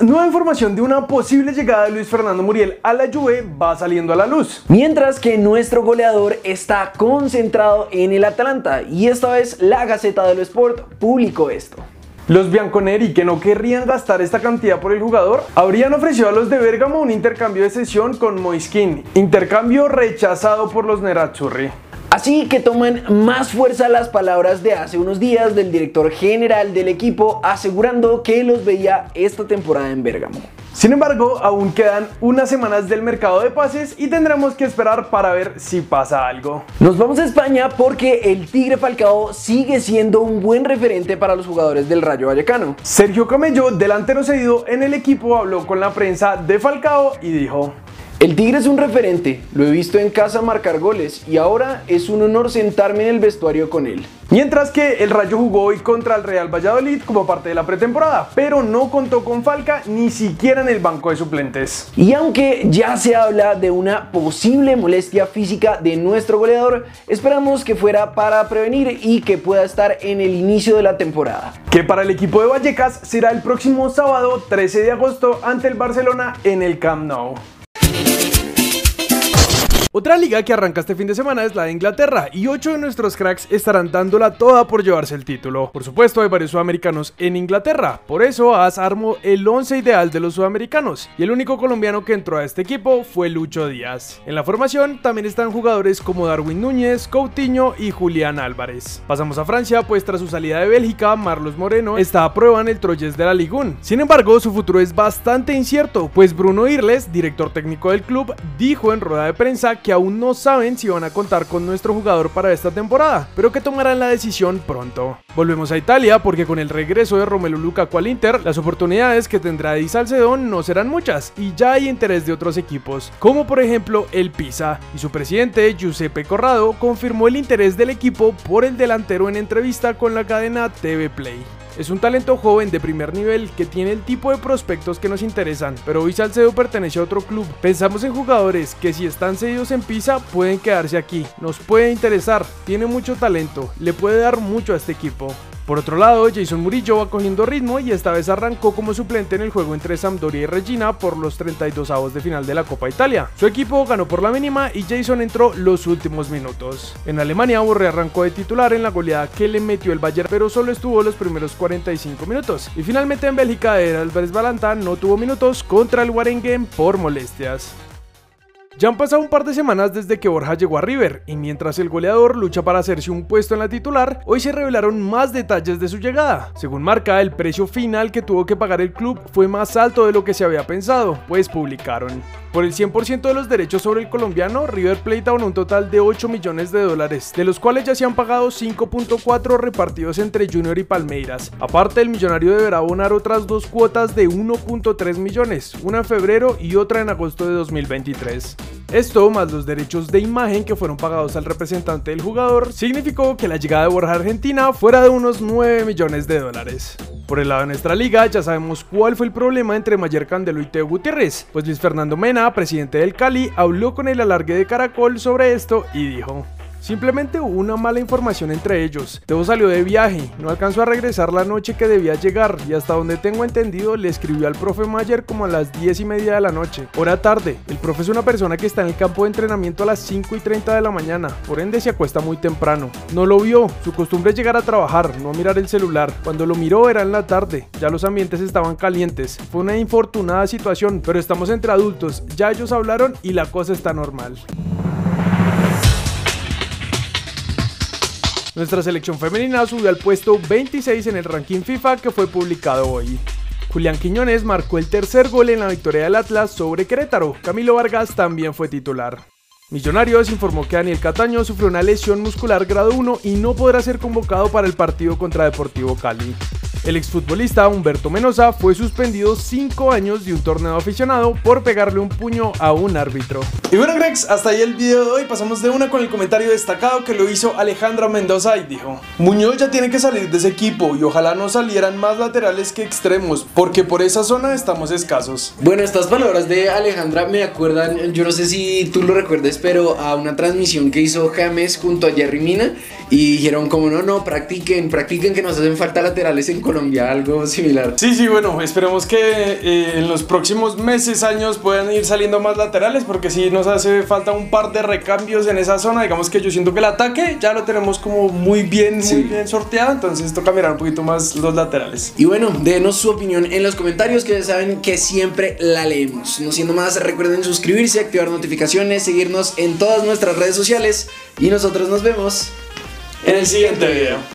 Nueva información de una posible llegada de Luis Fernando Muriel a la Juve va saliendo a la luz. Mientras que nuestro goleador está concentrado en el Atlanta y esta vez la Gaceta dello Sport publicó esto. Los bianconeri que no querrían gastar esta cantidad por el jugador habrían ofrecido a los de Bergamo un intercambio de sesión con Moiskin, intercambio rechazado por los Nerazzurri. Así que toman más fuerza las palabras de hace unos días del director general del equipo asegurando que los veía esta temporada en Bergamo. Sin embargo, aún quedan unas semanas del mercado de pases y tendremos que esperar para ver si pasa algo. Nos vamos a España porque el Tigre Falcao sigue siendo un buen referente para los jugadores del Rayo Vallecano. Sergio Camello, delantero cedido en el equipo, habló con la prensa de Falcao y dijo: el Tigre es un referente, lo he visto en casa marcar goles y ahora es un honor sentarme en el vestuario con él. Mientras que el Rayo jugó hoy contra el Real Valladolid como parte de la pretemporada, pero no contó con Falca ni siquiera en el banco de suplentes. Y aunque ya se habla de una posible molestia física de nuestro goleador, esperamos que fuera para prevenir y que pueda estar en el inicio de la temporada. Que para el equipo de Vallecas será el próximo sábado 13 de agosto ante el Barcelona en el Camp Nou. Otra liga que arranca este fin de semana es la de Inglaterra y 8 de nuestros cracks estarán dándola toda por llevarse el título. Por supuesto hay varios sudamericanos en Inglaterra, por eso As armó el 11 ideal de los sudamericanos y el único colombiano que entró a este equipo fue Lucho Díaz. En la formación también están jugadores como Darwin Núñez, Coutinho y Julián Álvarez. Pasamos a Francia pues tras su salida de Bélgica, Marlos Moreno está a prueba en el Troyes de la Ligue Sin embargo su futuro es bastante incierto pues Bruno Irles, director técnico del club, dijo en rueda de prensa que aún no saben si van a contar con nuestro jugador para esta temporada, pero que tomarán la decisión pronto. Volvemos a Italia porque con el regreso de Romelu Lukaku al Inter, las oportunidades que tendrá Di no serán muchas y ya hay interés de otros equipos, como por ejemplo el Pisa, y su presidente Giuseppe Corrado confirmó el interés del equipo por el delantero en entrevista con la cadena TV Play. Es un talento joven de primer nivel que tiene el tipo de prospectos que nos interesan, pero hoy Salcedo pertenece a otro club. Pensamos en jugadores que si están cedidos en Pisa pueden quedarse aquí, nos puede interesar, tiene mucho talento, le puede dar mucho a este equipo. Por otro lado, Jason Murillo va cogiendo ritmo y esta vez arrancó como suplente en el juego entre Sampdoria y Regina por los 32 avos de final de la Copa Italia. Su equipo ganó por la mínima y Jason entró los últimos minutos. En Alemania, Borre arrancó de titular en la goleada que le metió el Bayern, pero solo estuvo los primeros 45 minutos. Y finalmente en Bélgica, el Álvarez Balanta no tuvo minutos contra el Warengen por molestias. Ya han pasado un par de semanas desde que Borja llegó a River y mientras el goleador lucha para hacerse un puesto en la titular, hoy se revelaron más detalles de su llegada. Según marca, el precio final que tuvo que pagar el club fue más alto de lo que se había pensado, pues publicaron. Por el 100% de los derechos sobre el colombiano, River Plate abonó un total de 8 millones de dólares, de los cuales ya se han pagado 5.4 repartidos entre Junior y Palmeiras. Aparte, el millonario deberá abonar otras dos cuotas de 1.3 millones, una en febrero y otra en agosto de 2023. Esto, más los derechos de imagen que fueron pagados al representante del jugador, significó que la llegada de Borja a Argentina fuera de unos 9 millones de dólares. Por el lado de nuestra liga, ya sabemos cuál fue el problema entre Mayer Candelo y Teo Gutiérrez, pues Luis Fernando Mena, presidente del Cali, habló con el alargue de Caracol sobre esto y dijo. Simplemente hubo una mala información entre ellos. Teo salió de viaje, no alcanzó a regresar la noche que debía llegar y hasta donde tengo entendido le escribió al profe Mayer como a las 10 y media de la noche. Hora tarde, el profe es una persona que está en el campo de entrenamiento a las 5 y 30 de la mañana, por ende se acuesta muy temprano. No lo vio, su costumbre es llegar a trabajar, no mirar el celular. Cuando lo miró era en la tarde, ya los ambientes estaban calientes. Fue una infortunada situación, pero estamos entre adultos, ya ellos hablaron y la cosa está normal. Nuestra selección femenina subió al puesto 26 en el ranking FIFA que fue publicado hoy. Julián Quiñones marcó el tercer gol en la victoria del Atlas sobre Querétaro. Camilo Vargas también fue titular. Millonarios informó que Daniel Cataño sufrió una lesión muscular grado 1 y no podrá ser convocado para el partido contra Deportivo Cali. El exfutbolista Humberto Menosa fue suspendido 5 años de un torneo aficionado por pegarle un puño a un árbitro. Y bueno, Grex, hasta ahí el video de hoy. Pasamos de una con el comentario destacado que lo hizo Alejandra Mendoza y dijo: Muñoz ya tiene que salir de ese equipo y ojalá no salieran más laterales que extremos, porque por esa zona estamos escasos. Bueno, estas palabras de Alejandra me acuerdan, yo no sé si tú lo recuerdes, pero a una transmisión que hizo James junto a Jerry Mina y dijeron: como no, no, practiquen, practiquen que nos hacen falta laterales en Colombia Colombia, algo similar. Sí, sí, bueno, esperemos que eh, en los próximos meses, años puedan ir saliendo más laterales, porque sí nos hace falta un par de recambios en esa zona. Digamos que yo siento que el ataque ya lo tenemos como muy bien, muy Sí. bien sorteado, entonces toca mirar un poquito más los laterales. Y bueno, denos su opinión en los comentarios que ya saben que siempre la leemos. No siendo más, recuerden suscribirse, activar notificaciones, seguirnos en todas nuestras redes sociales y nosotros nos vemos En el siguiente video.